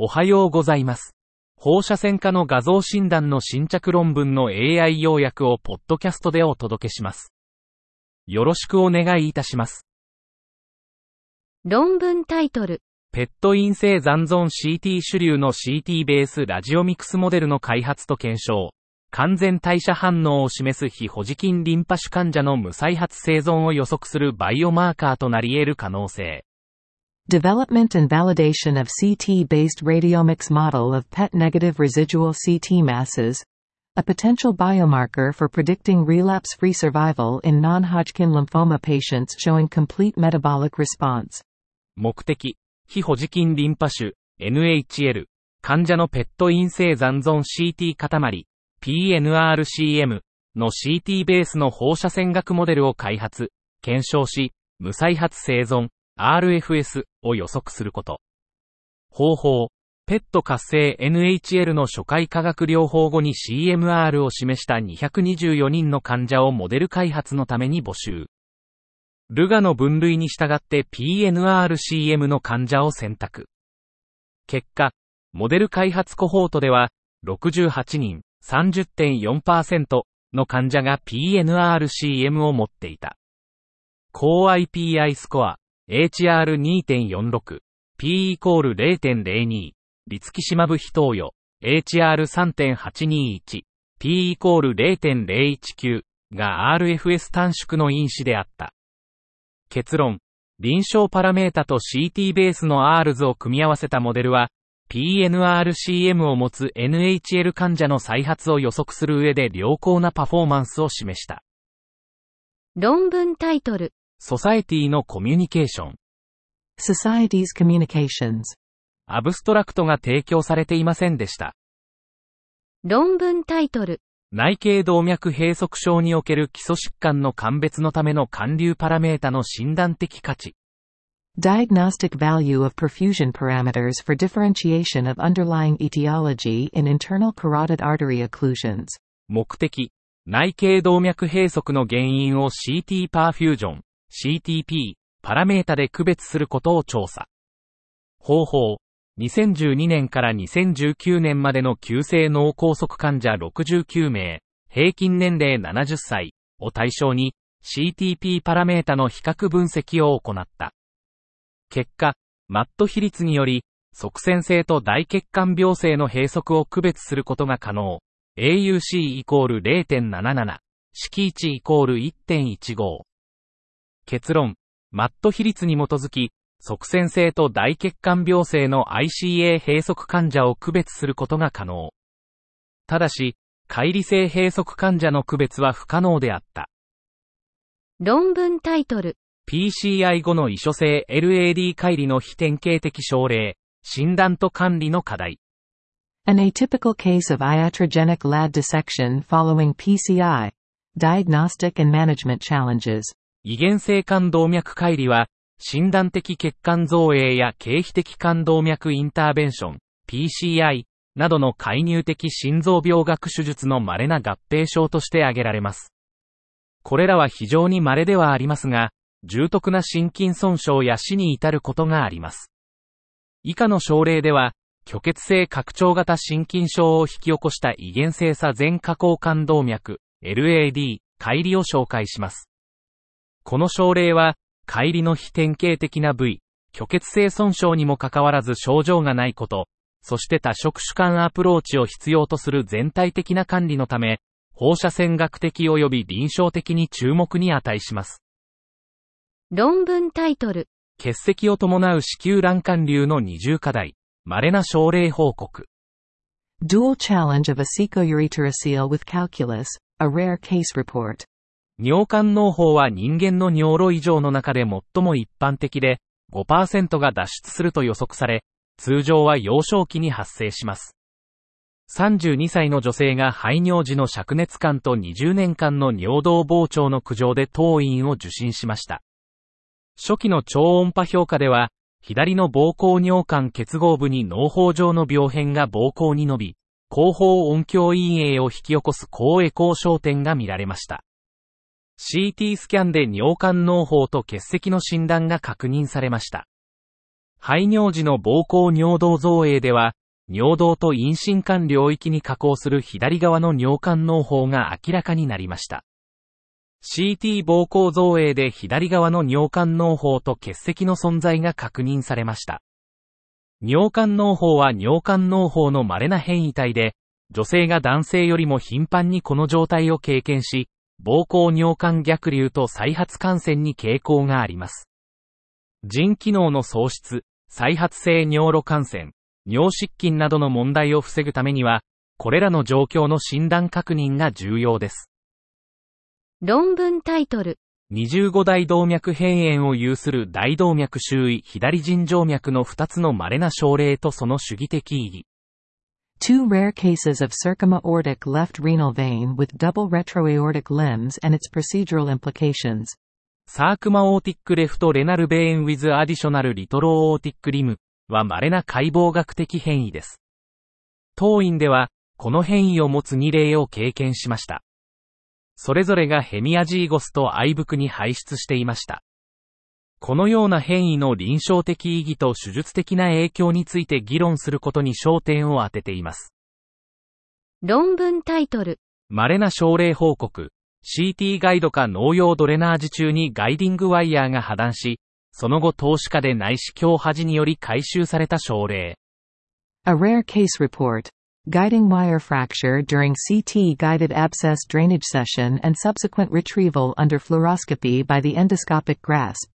おはようございます。放射線科の画像診断の新着論文の AI 要約をポッドキャストでお届けします。よろしくお願いいたします。論文タイトル、ペット陰性残存 CT 主流の CT ベースラジオミクスモデルの開発と検証。完全代謝反応を示す非保持菌リンパ腫患者の無再発生存を予測するバイオマーカーとなり得る可能性。Development and validation of CT-based radiomics model of PET-negative residual CT masses, a potential biomarker for predicting relapse-free survival in non-Hodgkin lymphoma patients showing complete metabolic response. 目的、非保持菌リンパ腫、NHL、患者のペット陰性残存 CT 塊、PNRCM の CT ベースの放射線学モデルを開発、検証し、無再発生存、 RFS を予測すること。方法、ペット活性 NHL の初回化学療法後に CMR を示した224人の患者をモデル開発のために募集。ルガの分類に従って PNRCM の患者を選択。結果、モデル開発コホートでは、68人、30.4%の患者が PNRCM を持っていた。高 IPI スコア、HR2.46、P イコール0.02、リツキシマブ非投与、HR3.821、P イコール0.019が RFS 短縮の因子であった。結論。臨床パラメータと CT ベースの R 図を組み合わせたモデルは、PNRCM を持つ NHL 患者の再発を予測する上で良好なパフォーマンスを示した。論文タイトル、ソサエティのコミュニケーション。Society's communications. アブストラクトが提供されていませんでした。論文タイトル、内頸動脈閉塞症における基礎疾患の鑑別のための寒流パラメータの診断的価値。Diagnostic value of perfusion parameters for differentiation of underlying etiology in internal carotid artery occlusions. 目的。内頸動脈閉塞の原因を CT パーフュージョン、CTP、パラメータで区別することを調査。方法。2012年から2019年までの急性脳梗塞患者69名、平均年齢70歳を対象に CTP パラメータの比較分析を行った。結果、マット比率により、側線性と大血管病性の閉塞を区別することが可能。AUC イコール0.77、式値イコール1.15。結論、マット比率に基づき、側線性と大血管病性の ICA 閉塞患者を区別することが可能。ただし、乖離性閉塞患者の区別は不可能であった。論文タイトル、PCI 後の異所性 LAD 乖離の非典型的症例、診断と管理の課題。An atypical case of iatrogenic LAD dissection following PCI. Diagnostic and management challenges. 異原性冠動脈乖離は、診断的血管造影や経皮的冠動脈インターベンション、PCI などの介入的心臓病学手術の稀な合併症として挙げられます。これらは非常に稀ではありますが、重篤な心筋損傷や死に至ることがあります。以下の症例では、虚血性拡張型心筋症を引き起こした異原性差全下行冠動脈、LAD、乖離を紹介します。この症例は、乖離の非典型的な部位、虚血性損傷にもかかわらず症状がないこと、そして多職種間アプローチを必要とする全体的な管理のため、放射線学的及び臨床的に注目に値します。論文タイトル、結石を伴う子宮卵管瘤の二重課題、稀な症例報告。Dual challenge of a secourethroceal with calculus. A rare case report. 尿管嚢胞は人間の尿路異常の中で最も一般的で、5%が脱出すると予測され、通常は幼少期に発生します。32歳の女性が排尿時の灼熱感と20年間の尿道膨張の苦情で当院を受診しました。初期の超音波評価では、左の膀胱尿管結合部に脳胞状の病変が膀胱に伸び、後方音響陰影を引き起こす高エコー焦点が見られました。CT スキャンで尿管脳胞と結石の診断が確認されました。排尿時の膀胱尿道造影では、尿道と陰心管領域に下降する左側の尿管脳胞が明らかになりました。CT 膀胱造影で左側の尿管脳胞と結石の存在が確認されました。尿管脳胞は尿管脳胞の稀な変異体で、女性が男性よりも頻繁にこの状態を経験し、膀胱尿管逆流と再発感染に傾向があります。腎機能の喪失、再発性尿路感染、尿失禁などの問題を防ぐためには、これらの状況の診断確認が重要です。論文タイトル。二重後大動脈辺縁を有する大動脈周囲左腎静脈の2つの稀な症例とその手技的意義。Two rare cases of circumaortic left renal vein with double retroaortic limbs and its procedural implications. Circumaortic left renal vein with additional retroaortic limbは稀な解剖学的変異です。当院では、この変異を持つ2例を経験しました。それぞれがヘミアジーゴスとアイブクに排出していました。このような変異の臨床的意義と手術的な影響について議論することに焦点を当てています。論文タイトル。稀な症例報告。CT ガイドか農用ドレナージ中にガイディングワイヤーが破断し、その後投資家で内視鏡端により回収された症例。A rare case report. guiding wire fracture during CT-guided abscess drainage session and subsequent retrieval under fluoroscopy by the endoscopic grasp.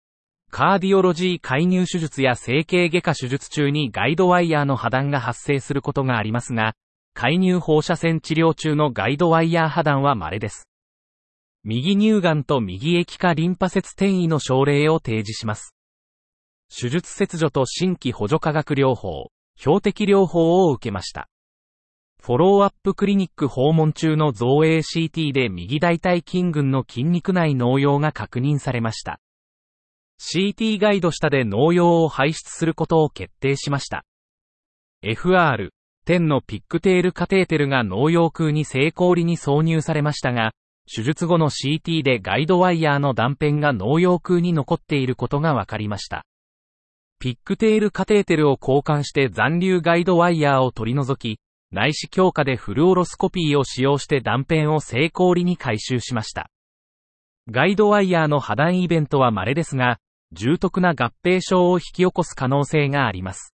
カーディオロジー介入手術や整形外科手術中にガイドワイヤーの破断が発生することがありますが、介入放射線治療中のガイドワイヤー破断は稀です。右乳がんと右液化リンパ節転移の症例を提示します。手術切除と新規補助化学療法、標的療法を受けました。フォローアップクリニック訪問中の造影 CT で右大腿筋群の筋肉内農用が確認されました。CT ガイド下で農用を排出することを決定しました。FR、10のピックテールカテーテルが農用空に成功裏に挿入されましたが、手術後の CT でガイドワイヤーの断片が農用空に残っていることが分かりました。ピックテールカテーテルを交換して残留ガイドワイヤーを取り除き、内視強化でフルオロスコピーを使用して断片を成功裏に回収しました。ガイドワイヤーの破断イベントは稀ですが、重篤な合併症を引き起こす可能性があります。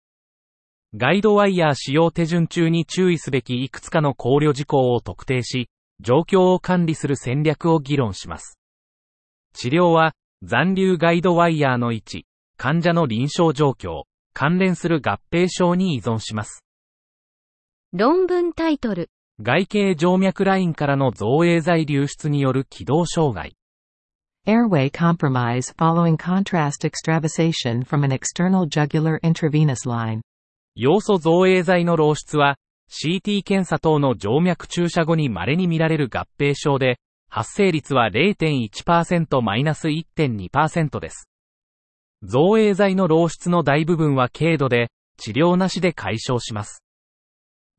ガイドワイヤー使用手順中に注意すべきいくつかの考慮事項を特定し、状況を管理する戦略を議論します。治療は、残留ガイドワイヤーの位置、患者の臨床状況、関連する合併症に依存します。論文タイトル。外形静脈ラインからの造影剤流出による気道障害。Airway compromise following contrast extravasation from an external jugular intravenous line. 要素造影剤の漏出は、CT 検査等の静脈注射後に稀に見られる合併症で、発生率は 0.1%-1.2% です。造影剤の漏出の大部分は軽度で、治療なしで解消します。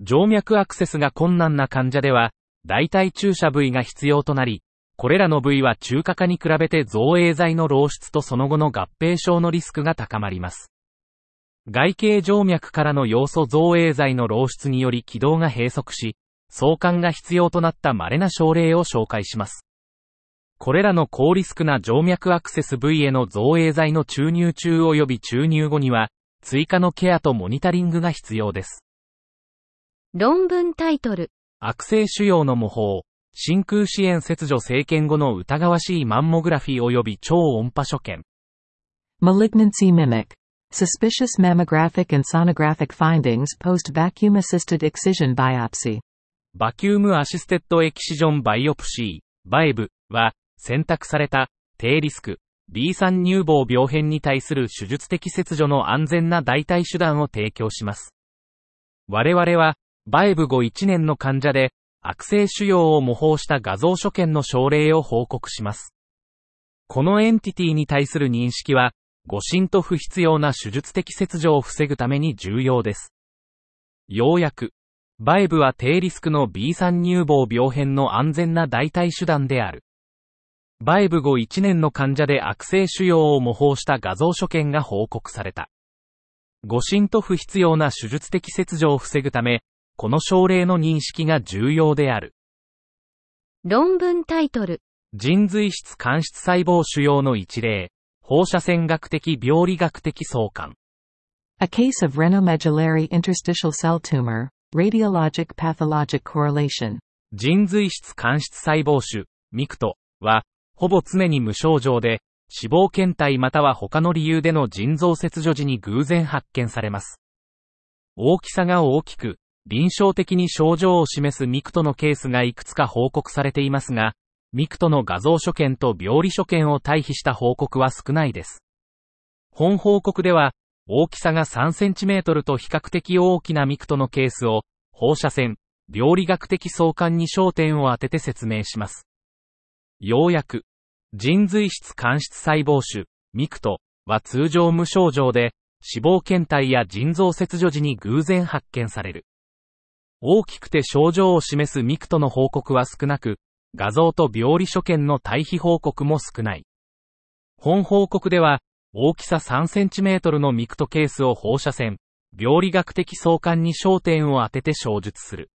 静脈アクセスが困難な患者では、大体注射部位が必要となり、これらの部位は中華化に比べて造影剤の漏出とその後の合併症のリスクが高まります。外形静脈からの要素造影剤の漏出により軌道が閉塞し、相関が必要となった稀な症例を紹介します。これらの高リスクな静脈アクセス部位への造影剤の注入中及び注入後には、追加のケアとモニタリングが必要です。論文タイトル。悪性腫瘍の模倣、真空支援切除生検後の疑わしいマンモグラフィー及び超音波所見。Malignancy mimic. Suspicious mammographic and sonographic findings post vacuum assisted excision biopsy. vacuum assisted excision biopsy、VAEB は、選択された、低リスク、B3 乳房病変に対する手術的切除の安全な代替手段を提供します。我々は、 VAEB 後1年の患者で、悪性腫瘍を模倣した画像所見の症例を報告します。このエンティティに対する認識は、誤診と不必要な手術的切除を防ぐために重要です。ようやく、バイブは低リスクの B3 乳房病変の安全な代替手段である。バイブ後1年の患者で悪性腫瘍を模倣した画像所見が報告された。誤診と不必要な手術的切除を防ぐため、この症例の認識が重要である。論文タイトル、腎髄質間質細胞腫瘍の一例、放射線学的病理学的相関。A case of renomedullary interstitial cell tumor, radiologic pathologic correlation. 腎髄質間質細胞腫、ミクトは、ほぼ常に無症状で、死亡検体または他の理由での腎臓切除時に偶然発見されます。大きさが大きく、臨床的に症状を示す MICT のケースがいくつか報告されていますが、 MICT の画像所見と病理所見を対比した報告は少ないです。本報告では、大きさが 3cm と比較的大きな MICT のケースを、放射線、病理学的相関に焦点を当てて説明します。要約。腎髄質間質細胞腫、 MICT は通常無症状で、死亡検体や腎臓切除時に偶然発見される。大きくて症状を示すミクトの報告は少なく、画像と病理所見の対比報告も少ない。本報告では、大きさ 3cm のミクトケースを放射線、病理学的相関に焦点を当てて小述する。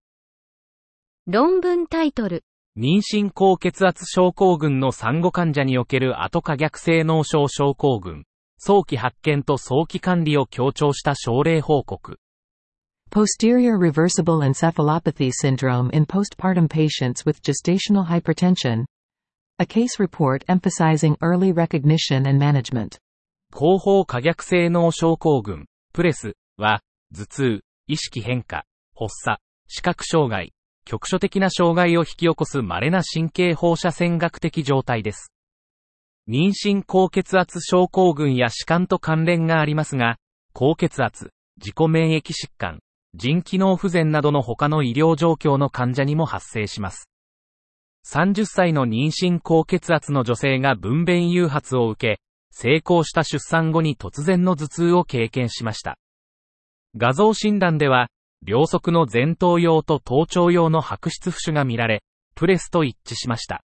論文タイトル、妊娠高血圧症候群の産後患者における後可逆性脳症症候群、早期発見と早期管理を強調した症例報告。Posterior reversible encephalopathy syndrome in postpartum patients with gestational hypertension. A case report emphasizing early recognition and management. 後方可逆性脳症候群、プレスは、頭痛、意識変化、発作、視覚障害、局所的な障害を引き起こす稀な神経放射線学的状態です。妊娠高血圧症候群や弛緩と関連がありますが、高血圧、自己免疫疾患、腎機能不全などの他の医療状況の患者にも発生します。30歳の妊娠高血圧の女性が分娩誘発を受け、成功した出産後に突然の頭痛を経験しました。画像診断では、両側の前頭葉と頭頂葉の白質浮腫が見られ、プレスと一致しました。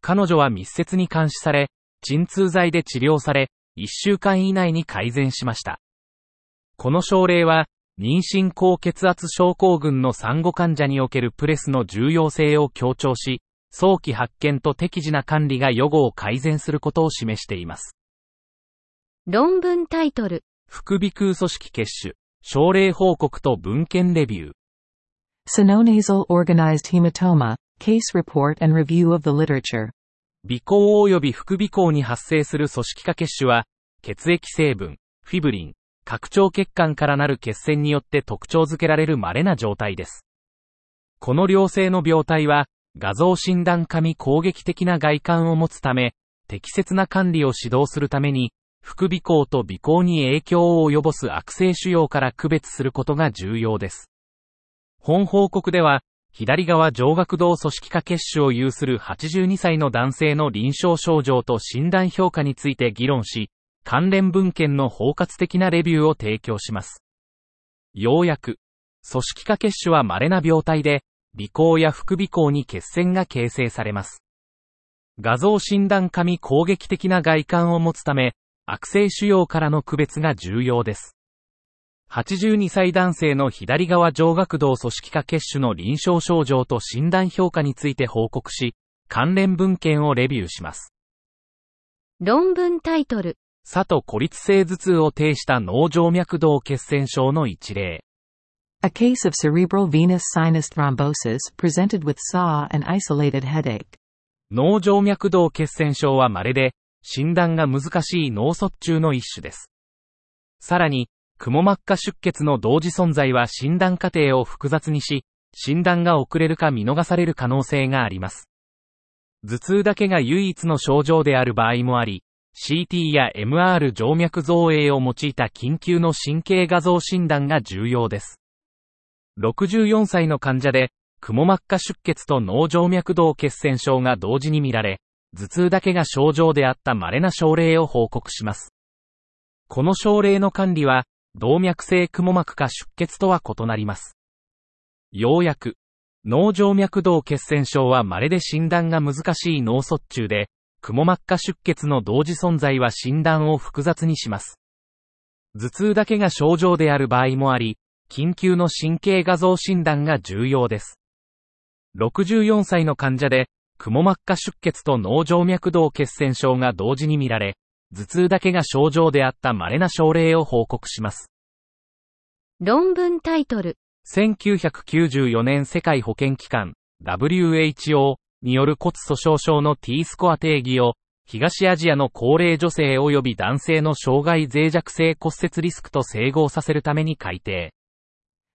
彼女は密接に監視され、鎮痛剤で治療され、1週間以内に改善しました。この症例は、妊娠高血圧症候群の産後患者におけるプレスの重要性を強調し、早期発見と適時な管理が予後を改善することを示しています。論文タイトル、副鼻腔組織血腫、症例報告と文献レビュー。Sinonasal organized hematoma, case report and review of the literature. 鼻孔及び副鼻孔に発生する組織化血腫は、血液成分、フィブリン、拡張血管からなる血栓によって特徴づけられる稀な状態です。この良性の病態は、画像診断紙攻撃的な外観を持つため、適切な管理を指導するために、副鼻孔と鼻孔に影響を及ぼす悪性腫瘍から区別することが重要です。本報告では、左側上顎動組織化血腫を有する82歳の男性の臨床症状と診断評価について議論し、関連文献の包括的なレビューを提供します。要約。組織化血腫は稀な病態で、鼻孔や副鼻孔に血栓が形成されます。画像診断紙攻撃的な外観を持つため、悪性腫瘍からの区別が重要です。82歳男性の左側上顎動組織化血腫の臨床症状と診断評価について報告し、関連文献をレビューします。論文タイトル、佐と孤立性頭痛を呈した脳静脈動血栓症の一例。A case of cerebral venous sinus thrombosis presented with SAW and isolated headache. 脳静脈動血栓症は稀で、診断が難しい脳卒中の一種です。さらに、クモ膜下出血の同時存在は診断過程を複雑にし、診断が遅れるか見逃される可能性があります。頭痛だけが唯一の症状である場合もあり、CT や MR 静脈造影を用いた緊急の神経画像診断が重要です。64歳の患者で、クモ膜下出血と脳静脈動血栓症が同時に見られ、頭痛だけが症状であった稀な症例を報告します。この症例の管理は、動脈性クモ膜下出血とは異なります。要約。脳静脈動血栓症は稀で診断が難しい脳卒中で、クモ膜下出血の同時存在は診断を複雑にします。頭痛だけが症状である場合もあり、緊急の神経画像診断が重要です。64歳の患者で、くも膜下出血と脳静脈動血栓症が同時に見られ、頭痛だけが症状であった稀な症例を報告します。論文タイトル。1994年世界保健機関 WHO による骨粗鬆症の T スコア定義を東アジアの高齢女性及び男性の障害脆弱性骨折リスクと整合させるために改定。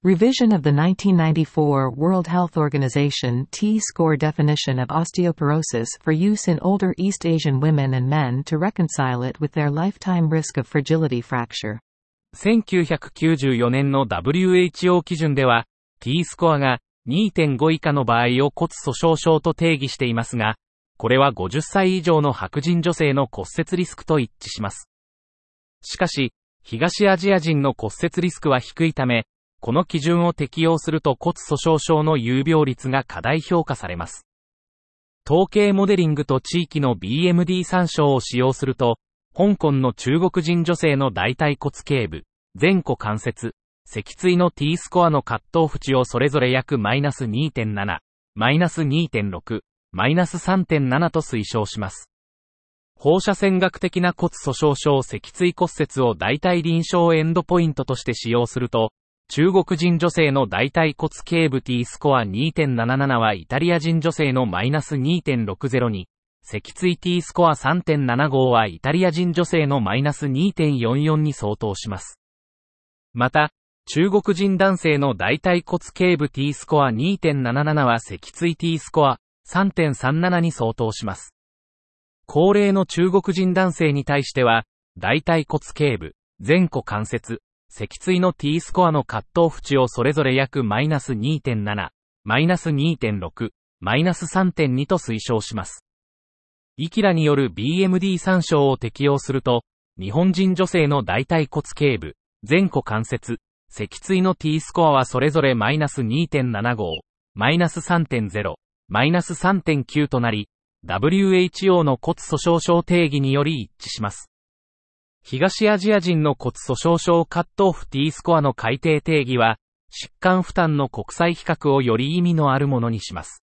Revision of the 1994 World Health Organization T-score definition of osteoporosis for use in older East Asian women and men to reconcile it with their lifetime risk of fragility fracture. 1994年の WHO 基準では、T スコアが2.5以下の場合を骨粗鬆症と定義していますが、これは50歳以上の白人女性の骨折リスクと一致します。しかし、東アジア人の骨折リスクは低いため、この基準を適用すると骨粗鬆症の有病率が過大評価されます。統計モデリングと地域の BMD 参照を使用すると、香港の中国人女性の大腿骨頸部、前股関節、脊椎の T スコアの葛藤縁をそれぞれ約マイナス2.7、マイナス2.6、マイナス3.7と推奨します。放射線学的な骨粗鬆症脊椎骨折を大体臨床エンドポイントとして使用すると、中国人女性の大腿骨頸部 T スコア2.77はイタリア人女性のマイナス2.60に、脊椎 T スコア3.75はイタリア人女性のマイナス2.44に相当します。また、中国人男性の大腿骨頸部 T スコア2.77は脊椎 T スコア3.37に相当します。高齢の中国人男性に対しては、大腿骨頸部、前股関節、脊椎の T スコアの葛藤縁をそれぞれ約マイナス2.7、マイナス2.6、マイナス3.2と推奨します。イキラによる BMD 参照を適用すると、日本人女性の大腿骨頸部、前股関節、脊椎の T スコアはそれぞれマイナス2.75、マイナス3.0、マイナス3.9となり、WHO の骨粗鬆症定義により一致します。東アジア人の骨粗鬆症カットオフ T スコアの改定定義は、疾患負担の国際比較をより意味のあるものにします。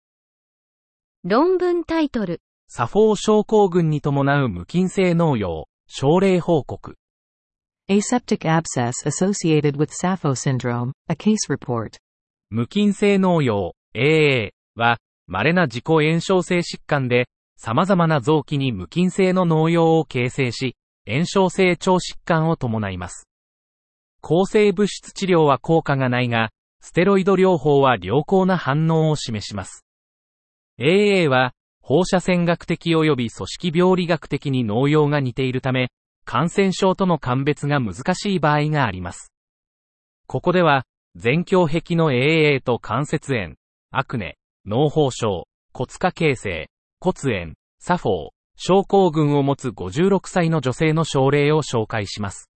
論文タイトル。サフォー症候群に伴う無菌性脳用、症例報告。Aseptic abscess associated with Sappho syndrome, a case report. 無菌性脳用、AA は、稀な自己炎症性疾患で、様々な臓器に無菌性の脳用を形成し、炎症性腸疾患を伴います。抗生物質治療は効果がないが、ステロイド療法は良好な反応を示します。AA は、放射線学的及び組織病理学的に農用が似ているため、感染症との鑑別が難しい場合があります。ここでは、全胸壁の AA と関節炎、アクネ、脳胞症、骨化形成、骨炎、サフォー、症候群を持つ56歳の女性の症例を紹介します。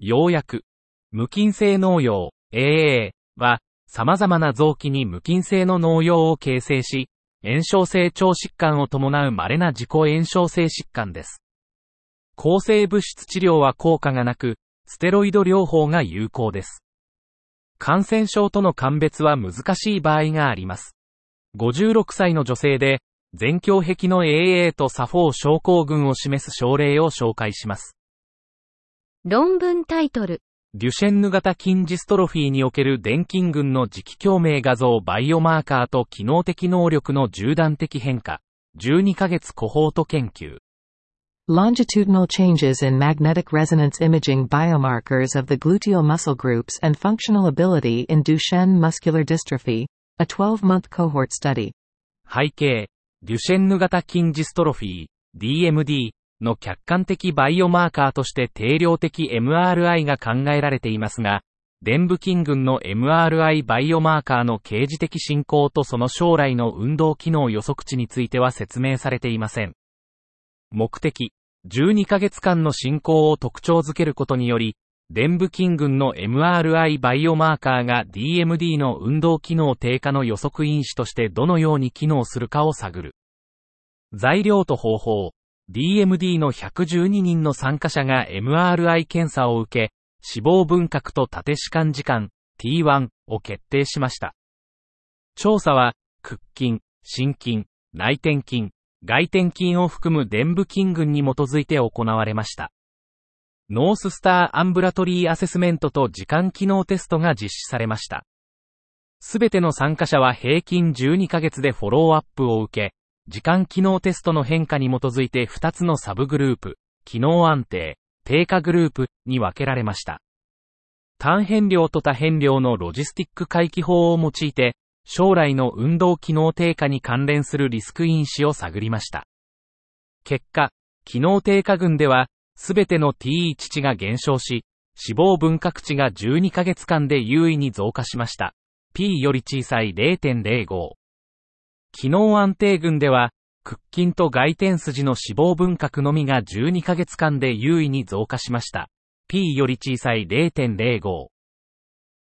ようやく、無菌性農用 AA は、様々な臓器に無菌性の農用を形成し、炎症性腸疾患を伴う稀な自己炎症性疾患です。抗生物質治療は効果がなく、ステロイド療法が有効です。感染症との鑑別は難しい場合があります。56歳の女性で、全胸壁の AA とサフォー症候群を示す症例を紹介します。論文タイトル。デュシェンヌ型筋ジストロフィーにおける電筋群の磁気共鳴画像バイオマーカーと機能的能力の縦断的変化。12ヶ月コホート研究。Longitudinal changes in magnetic resonance imaging biomarkers of the gluteal muscle groups and functional ability in Duchenne muscular dystrophy, a 12-month cohort study. 背景、デュシェンヌ型筋ジストロフィー、DMD の客観的バイオマーカーとして定量的 MRI が考えられていますが、伝部筋群の MRI バイオマーカーの刑事的進行とその将来の運動機能予測値については説明されていません。目的、12ヶ月間の進行を特徴づけることにより、伝部筋群の MRI バイオマーカーが DMD の運動機能低下の予測因子としてどのように機能するかを探る。材料と方法。DMD の112人の参加者が MRI 検査を受け、脂肪分割と縦弛緩時間 T1 を決定しました。調査は、屈筋、伸筋、内転筋、外転筋を含む臀部筋群に基づいて行われました。 North Star Ambulatory Assessment と時間機能テストが実施されました。すべての参加者は平均12ヶ月でフォローアップを受け、時間機能テストの変化に基づいて2つのサブグループ、機能安定、低下グループに分けられました。単変量と多変量のロジスティック回帰法を用いて、将来の運動機能低下に関連するリスク因子を探りました。結果、機能低下群では、すべての T1 値が減少し、脂肪分割値が12ヶ月間で有意に増加しました。P より小さい0.05。機能安定群では、屈筋と外転筋の脂肪分割のみが12ヶ月間で有意に増加しました。P より小さい0.05。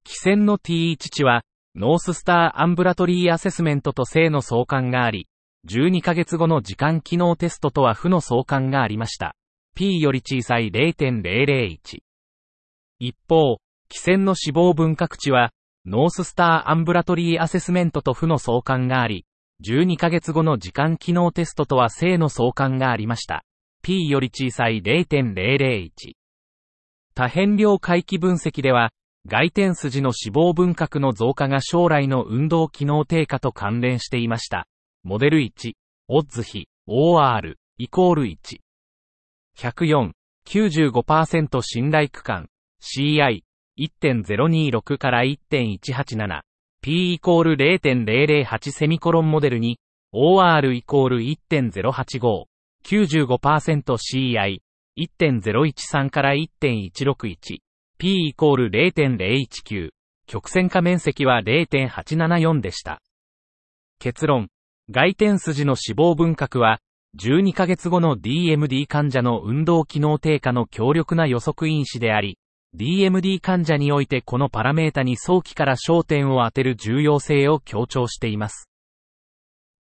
基線の T1 値は、 North Star Ambulatory Assessment と正の相関があり、12ヶ月後の時間機能テストとは負の相関がありました。P より小さい0.001。一方、基線の脂肪分割値は、 North Star Ambulatory Assessment と負の相関があり、12ヶ月後の時間機能テストとは正の相関がありました。P より小さい0.001。多変量回帰分析では、外転筋の脂肪分割の増加が将来の運動機能低下と関連していました。モデル1、オッズ比、OR、イコール1。104、95%信頼区間、CI、1.026から1.187、P イコール0.008セミコロンモデルに、OR イコール1.085、95% CI、1.013から1.161、P イコール0.019、曲線化面積は0.874でした。結論、外転筋の脂肪分割は、12ヶ月後の DMD 患者の運動機能低下の強力な予測因子であり、DMD 患者においてこのパラメータに早期から焦点を当てる重要性を強調しています。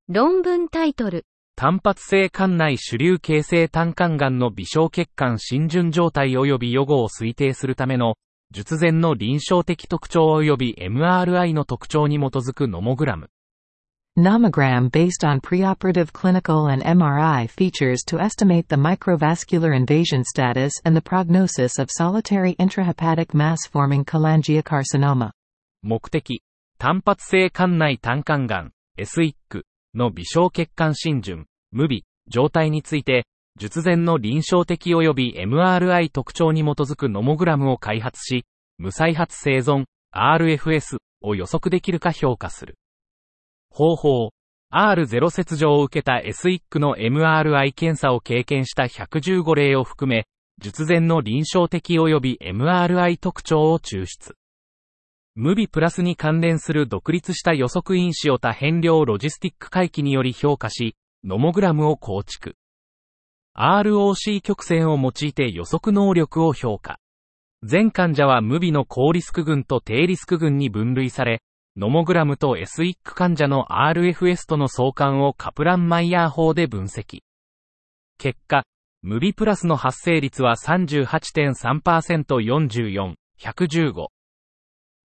論文タイトル。単発性管内主流形成単管癌の微小血管浸潤状態及び予後を推定するための、術前の臨床的特徴及び MRI の特徴に基づくノモグラム。Nomogram based on preoperative clinical and MRI features to estimate the microvascular invasion status and the prognosis of solitary intrahepatic mass-forming cholangiocarcinoma. 目的、単発性管内単管癌、SIC の微小血管浸潤、無微、状態について、術前の臨床的及び MRI 特徴に基づくノモグラムを開発し、無再発生存、RFS を予測できるか評価する。方法。R0 切除を受けた SIC の MRI 検査を経験した115例を含め、術前の臨床的及び MRI 特徴を抽出。無微プラスに関連する独立した予測因子を多変量ロジスティック回帰により評価し、ノモグラムを構築。ROC 曲線を用いて予測能力を評価。全患者は無微の高リスク群と低リスク群に分類され、ノモグラムと SIC 患者の RFS との相関をカプランマイヤー法で分析。結果、無ビプラスの発生率は 38.3%44、115。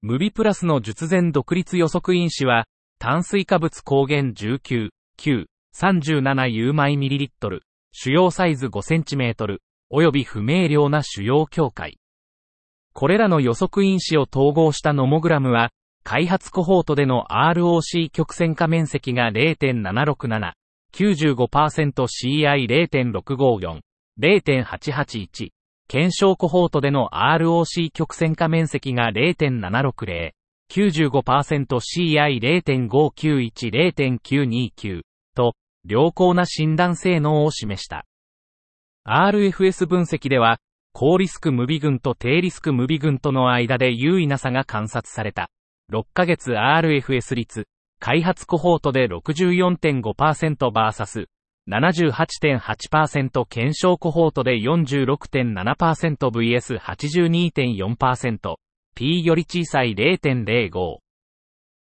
無ビプラスの術前独立予測因子は、炭水化物抗原19、9、37有枚ミリリットル、主要サイズ5センチメートル、及び不明瞭な主要境界。これらの予測因子を統合したノモグラムは、開発コホートでの ROC 曲線化面積が0.767、95%CI0.654、0.881、検証コホートでの ROC 曲線化面積が0.760、95%CI0.591、0.929と、良好な診断性能を示した。RFS 分析では、高リスク無微群と低リスク無微群との間で優位な差が観察された。6ヶ月 RFS 率、開発コホートで 64.5%vs、78.8%検証コホートで 46.7%vs82.4%、P より小さい0.05。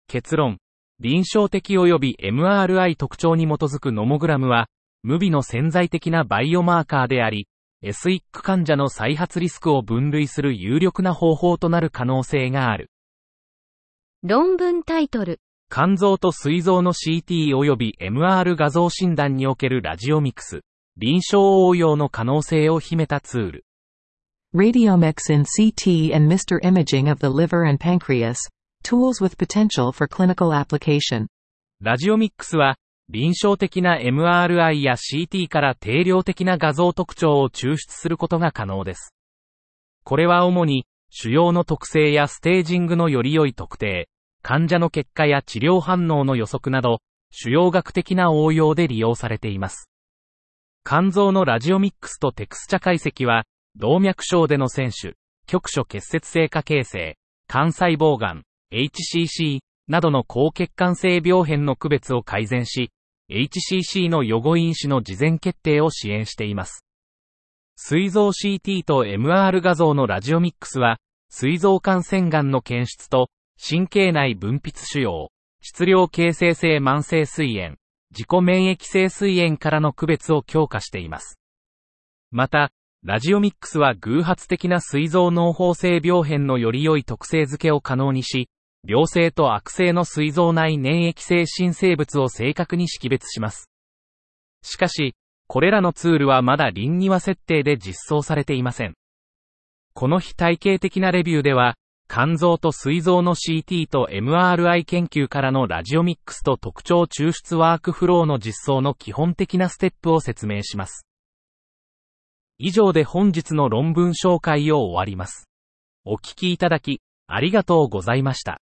結論。臨床的及び MRI 特徴に基づくノモグラムは、無微の潜在的なバイオマーカーであり、エスイック患者の再発リスクを分類する有力な方法となる可能性がある。論文タイトル。肝臓と膵臓の CT 及び MR 画像診断におけるラジオミクス、臨床応用の可能性を秘めたツール。Radiomics in CT and MR imaging of the liver and pancreas, tools with potential for clinical application. ラジオミックスは、臨床的な MRI や CT から定量的な画像特徴を抽出することが可能です。これは主に、腫瘍の特性やステージングのより良い特定、患者の結果や治療反応の予測など、腫瘍学的な応用で利用されています。肝臓のラジオミックスとテクスチャ解析は、動脈症での選手、局所結節性化形成、肝細胞がん、HCC などの高血管性病変の区別を改善し、HCC の予後因子の事前決定を支援しています。膵臓 CT と MR 画像のラジオミックスは、膵臓管腺がんの検出と、神経内分泌腫瘍、質量形成性慢性膵炎、自己免疫性膵炎からの区別を強化しています。また、ラジオミックスは偶発的な膵臓脳胞性病変のより良い特性づけを可能にし、良性と悪性の膵臓内粘液性新生物を正確に識別します。しかし、これらのツールはまだ臨庭設定で実装されていません。この非体系的なレビューでは、肝臓と膵臓の CT と MRI 研究からのラジオミックスと特徴抽出ワークフローの実装の基本的なステップを説明します。以上で本日の論文紹介を終わります。お聞きいただき、ありがとうございました。